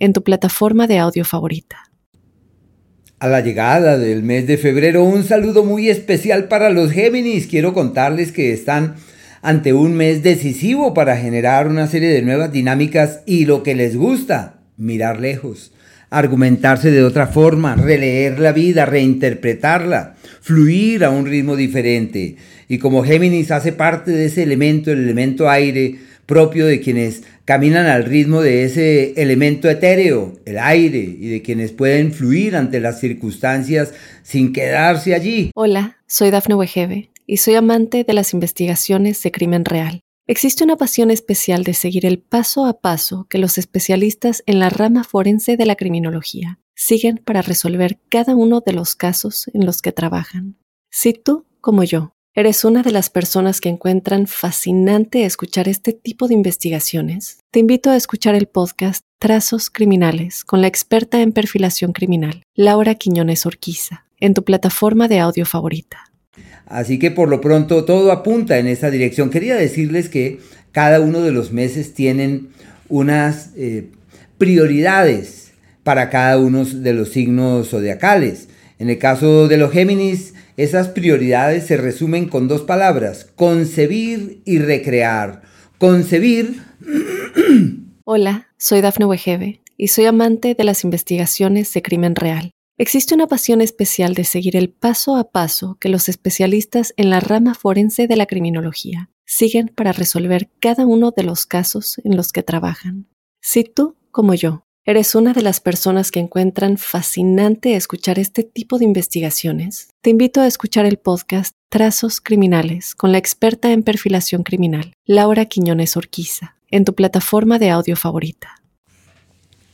en tu plataforma de audio favorita. A la llegada del mes de febrero, un saludo muy especial para los Géminis. Quiero contarles que están ante un mes decisivo para generar una serie de nuevas dinámicas y lo que les gusta, mirar lejos, argumentarse de otra forma, releer la vida, reinterpretarla, fluir a un ritmo diferente. Y como Géminis hace parte de ese elemento, el elemento aire, propio de quienes caminan al ritmo de ese elemento etéreo, el aire, y de quienes pueden fluir ante las circunstancias sin quedarse allí. Hola, soy Dafne Wegebe y soy amante de las investigaciones de crimen real. Existe una pasión especial de seguir el paso a paso que los especialistas en la rama forense de la criminología siguen para resolver cada uno de los casos en los que trabajan. Si tú, como yo, ¿Eres una de las personas que encuentran fascinante escuchar este tipo de investigaciones? Te invito a escuchar el podcast Trazos Criminales con la experta en perfilación criminal, Laura Quiñones Orquiza, en tu plataforma de audio favorita. Así que por lo pronto todo apunta en esa dirección. Quería decirles que cada uno de los meses tienen unas eh, prioridades para cada uno de los signos zodiacales. En el caso de los Géminis, esas prioridades se resumen con dos palabras, concebir y recrear. Concebir... Hola, soy Dafne Wegebe y soy amante de las investigaciones de crimen real. Existe una pasión especial de seguir el paso a paso que los especialistas en la rama forense de la criminología siguen para resolver cada uno de los casos en los que trabajan. Si tú, como yo, ¿Eres una de las personas que encuentran fascinante escuchar este tipo de investigaciones? Te invito a escuchar el podcast Trazos Criminales con la experta en perfilación criminal, Laura Quiñones Orquiza, en tu plataforma de audio favorita.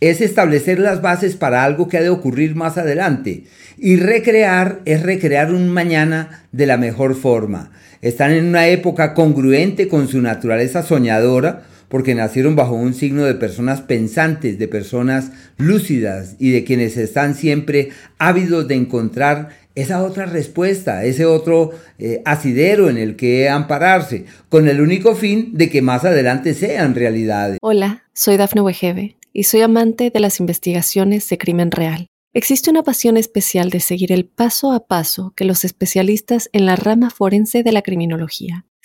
Es establecer las bases para algo que ha de ocurrir más adelante. Y recrear es recrear un mañana de la mejor forma. Están en una época congruente con su naturaleza soñadora, porque nacieron bajo un signo de personas pensantes, de personas lúcidas y de quienes están siempre ávidos de encontrar esa otra respuesta, ese otro eh, asidero en el que ampararse, con el único fin de que más adelante sean realidades. Hola, soy Dafne Wegebe y soy amante de las investigaciones de crimen real. Existe una pasión especial de seguir el paso a paso que los especialistas en la rama forense de la criminología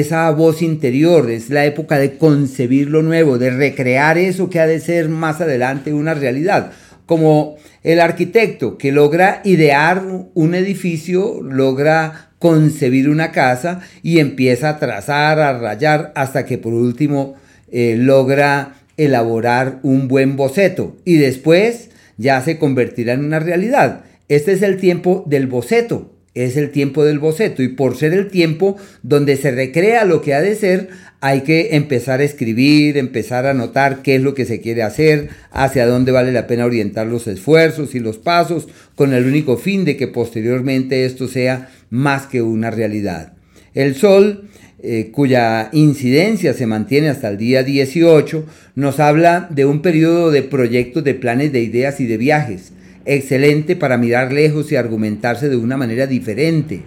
esa voz interior, es la época de concebir lo nuevo, de recrear eso que ha de ser más adelante una realidad. Como el arquitecto que logra idear un edificio, logra concebir una casa y empieza a trazar, a rayar, hasta que por último eh, logra elaborar un buen boceto y después ya se convertirá en una realidad. Este es el tiempo del boceto, es el tiempo del boceto y por ser el tiempo donde se recrea lo que ha de ser, hay que empezar a escribir, empezar a notar qué es lo que se quiere hacer, hacia dónde vale la pena orientar los esfuerzos y los pasos, con el único fin de que posteriormente esto sea más que una realidad. El Sol, eh, cuya incidencia se mantiene hasta el día 18, nos habla de un periodo de proyectos, de planes, de ideas y de viajes excelente para mirar lejos y argumentarse de una manera diferente.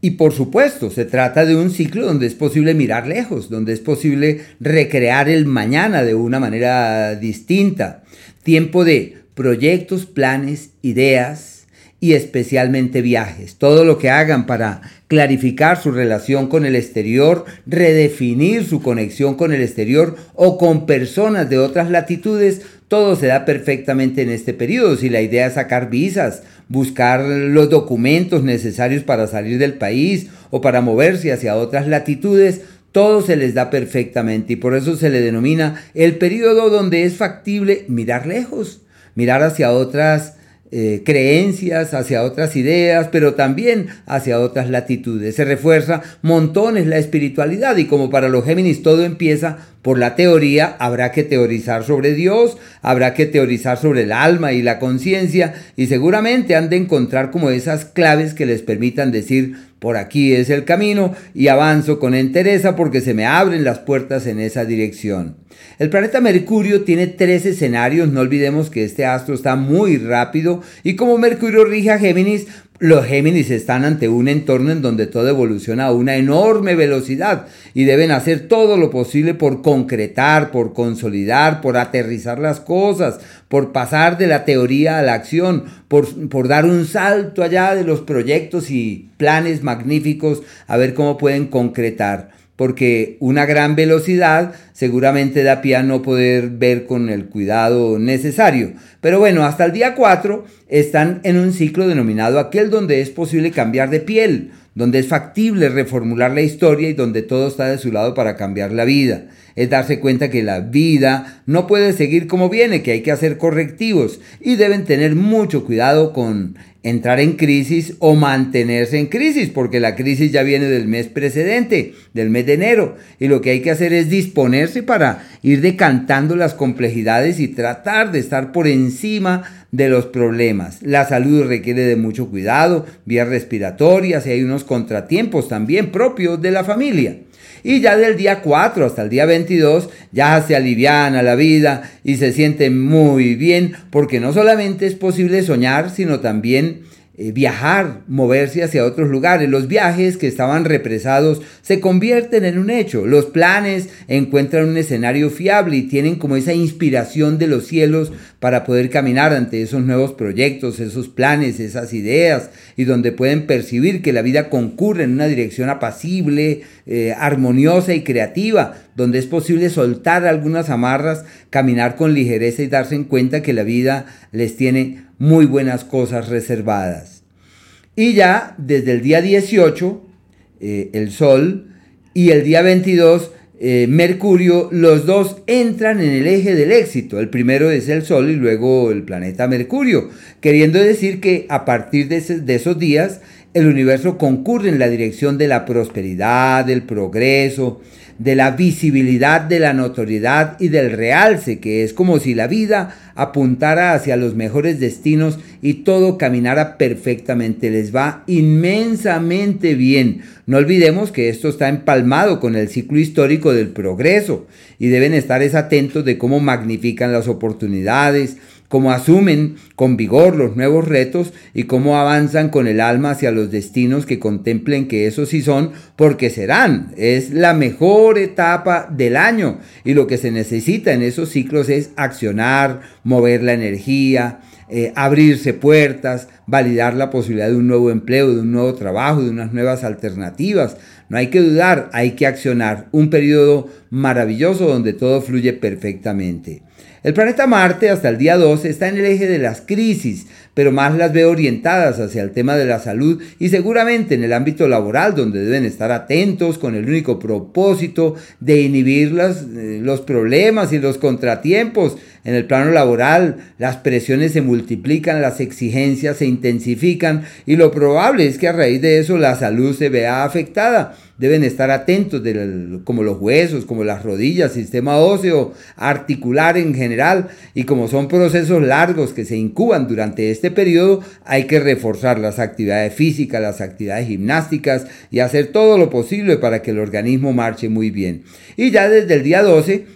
Y por supuesto, se trata de un ciclo donde es posible mirar lejos, donde es posible recrear el mañana de una manera distinta. Tiempo de proyectos, planes, ideas, y especialmente viajes. Todo lo que hagan para clarificar su relación con el exterior, redefinir su conexión con el exterior o con personas de otras latitudes, todo se da perfectamente en este periodo. Si la idea es sacar visas, buscar los documentos necesarios para salir del país o para moverse hacia otras latitudes, todo se les da perfectamente y por eso se le denomina el periodo donde es factible mirar lejos, mirar hacia otras eh, creencias, hacia otras ideas, pero también hacia otras latitudes. Se refuerza montones la espiritualidad y como para los Géminis todo empieza por la teoría, habrá que teorizar sobre Dios, habrá que teorizar sobre el alma y la conciencia y seguramente han de encontrar como esas claves que les permitan decir por aquí es el camino y avanzo con entereza porque se me abren las puertas en esa dirección. El planeta Mercurio tiene tres escenarios, no olvidemos que este astro está muy rápido y como Mercurio rige a Géminis, los Géminis están ante un entorno en donde todo evoluciona a una enorme velocidad y deben hacer todo lo posible por concretar, por consolidar, por aterrizar las cosas, por pasar de la teoría a la acción, por, por dar un salto allá de los proyectos y planes magníficos a ver cómo pueden concretar porque una gran velocidad seguramente da pie a no poder ver con el cuidado necesario. Pero bueno, hasta el día 4 están en un ciclo denominado aquel donde es posible cambiar de piel, donde es factible reformular la historia y donde todo está de su lado para cambiar la vida. Es darse cuenta que la vida no puede seguir como viene, que hay que hacer correctivos y deben tener mucho cuidado con entrar en crisis o mantenerse en crisis, porque la crisis ya viene del mes precedente, del mes de enero, y lo que hay que hacer es disponerse para ir decantando las complejidades y tratar de estar por encima de los problemas. La salud requiere de mucho cuidado, vías respiratorias y hay unos contratiempos también propios de la familia. Y ya del día 4 hasta el día 22 ya se aliviana la vida y se siente muy bien porque no solamente es posible soñar, sino también eh, viajar, moverse hacia otros lugares. Los viajes que estaban represados se convierten en un hecho. Los planes encuentran un escenario fiable y tienen como esa inspiración de los cielos para poder caminar ante esos nuevos proyectos, esos planes, esas ideas, y donde pueden percibir que la vida concurre en una dirección apacible, eh, armoniosa y creativa, donde es posible soltar algunas amarras, caminar con ligereza y darse en cuenta que la vida les tiene muy buenas cosas reservadas. Y ya desde el día 18, eh, el Sol, y el día 22, eh, Mercurio, los dos entran en el eje del éxito. El primero es el Sol y luego el planeta Mercurio, queriendo decir que a partir de, de esos días el universo concurre en la dirección de la prosperidad, del progreso, de la visibilidad, de la notoriedad y del realce, que es como si la vida apuntara hacia los mejores destinos y todo caminara perfectamente. Les va inmensamente bien. No olvidemos que esto está empalmado con el ciclo histórico del progreso y deben estar atentos de cómo magnifican las oportunidades, cómo asumen con vigor los nuevos retos y cómo avanzan con el alma hacia los destinos que contemplen que esos sí son, porque serán. Es la mejor etapa del año y lo que se necesita en esos ciclos es accionar, mover la energía, eh, abrirse puertas, validar la posibilidad de un nuevo empleo, de un nuevo trabajo, de unas nuevas alternativas. No hay que dudar, hay que accionar. Un periodo maravilloso donde todo fluye perfectamente. El planeta Marte hasta el día 2 está en el eje de las crisis, pero más las veo orientadas hacia el tema de la salud y seguramente en el ámbito laboral donde deben estar atentos con el único propósito de inhibir eh, los problemas y los contratiempos. En el plano laboral las presiones se multiplican, las exigencias se intensifican y lo probable es que a raíz de eso la salud se vea afectada deben estar atentos, como los huesos, como las rodillas, sistema óseo, articular en general, y como son procesos largos que se incuban durante este periodo, hay que reforzar las actividades físicas, las actividades gimnásticas y hacer todo lo posible para que el organismo marche muy bien. Y ya desde el día 12,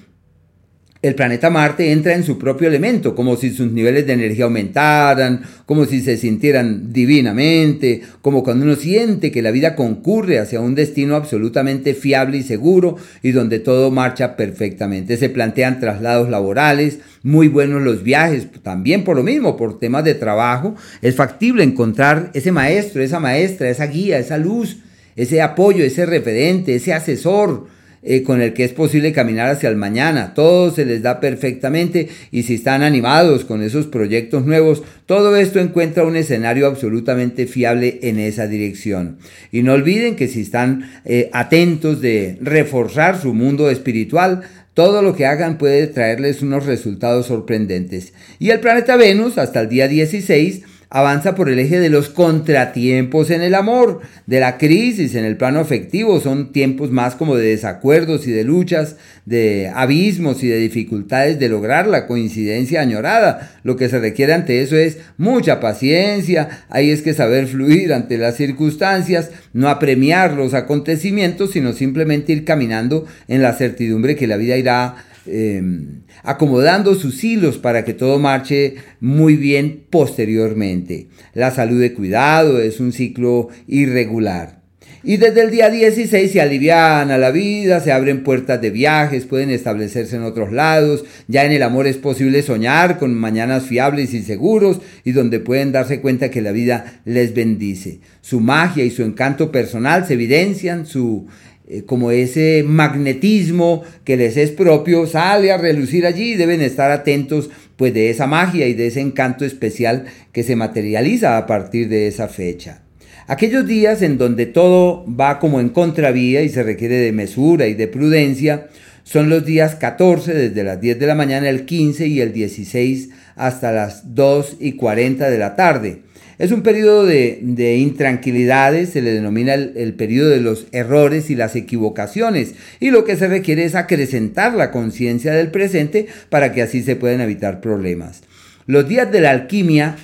el planeta Marte entra en su propio elemento, como si sus niveles de energía aumentaran, como si se sintieran divinamente, como cuando uno siente que la vida concurre hacia un destino absolutamente fiable y seguro y donde todo marcha perfectamente. Se plantean traslados laborales, muy buenos los viajes, también por lo mismo, por temas de trabajo, es factible encontrar ese maestro, esa maestra, esa guía, esa luz, ese apoyo, ese referente, ese asesor, eh, con el que es posible caminar hacia el mañana. Todo se les da perfectamente y si están animados con esos proyectos nuevos, todo esto encuentra un escenario absolutamente fiable en esa dirección. Y no olviden que si están eh, atentos de reforzar su mundo espiritual, todo lo que hagan puede traerles unos resultados sorprendentes. Y el planeta Venus, hasta el día 16, avanza por el eje de los contratiempos en el amor, de la crisis en el plano afectivo. Son tiempos más como de desacuerdos y de luchas, de abismos y de dificultades de lograr la coincidencia añorada. Lo que se requiere ante eso es mucha paciencia, hay es que saber fluir ante las circunstancias, no apremiar los acontecimientos, sino simplemente ir caminando en la certidumbre que la vida irá Em, acomodando sus hilos para que todo marche muy bien posteriormente. La salud de cuidado es un ciclo irregular. Y desde el día 16 se aliviana la vida, se abren puertas de viajes, pueden establecerse en otros lados. Ya en el amor es posible soñar con mañanas fiables y seguros y donde pueden darse cuenta que la vida les bendice. Su magia y su encanto personal se evidencian, su eh, como ese magnetismo que les es propio sale a relucir allí deben estar atentos pues de esa magia y de ese encanto especial que se materializa a partir de esa fecha. Aquellos días en donde todo va como en contravía y se requiere de mesura y de prudencia son los días 14 desde las 10 de la mañana, el 15 y el 16 hasta las 2 y 40 de la tarde. Es un periodo de, intranquilidades, se le denomina el, el, periodo de los errores y las equivocaciones, y lo que se requiere es acrecentar la conciencia del presente para que así se puedan evitar problemas. Los días de la alquimia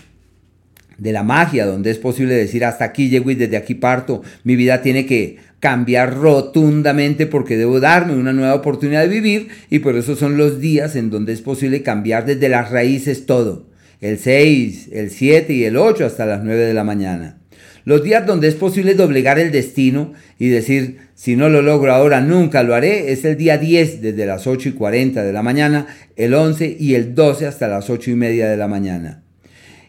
de la magia, donde es posible decir hasta aquí llego y desde aquí parto, mi vida tiene que cambiar rotundamente porque debo darme una nueva oportunidad de vivir y por eso son los días en donde es posible cambiar desde las raíces todo el 6, el 7 y el 8 hasta las 9 de la mañana. Los días donde es posible doblegar el destino y decir, si no lo logro ahora, nunca lo haré, es el día 10 desde las 8 y 40 de la mañana, el 11 y el 12 hasta las 8 y media de la mañana.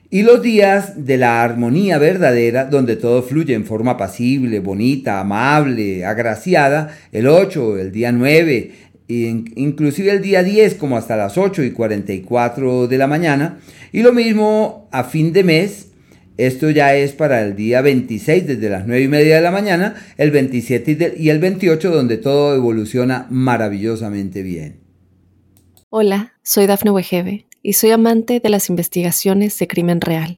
Y los días de la armonía verdadera, donde todo fluye en forma pasible, bonita, amable, agraciada, el 8, el día 9, inclusive el día 10 como hasta las 8 y 44 de la mañana. Y lo mismo a fin de mes, esto ya es para el día 26 desde las 9 y media de la mañana, el 27 y el 28 donde todo evoluciona maravillosamente bien. Hola, soy Dafne Wegebe y soy amante de las investigaciones de crimen real.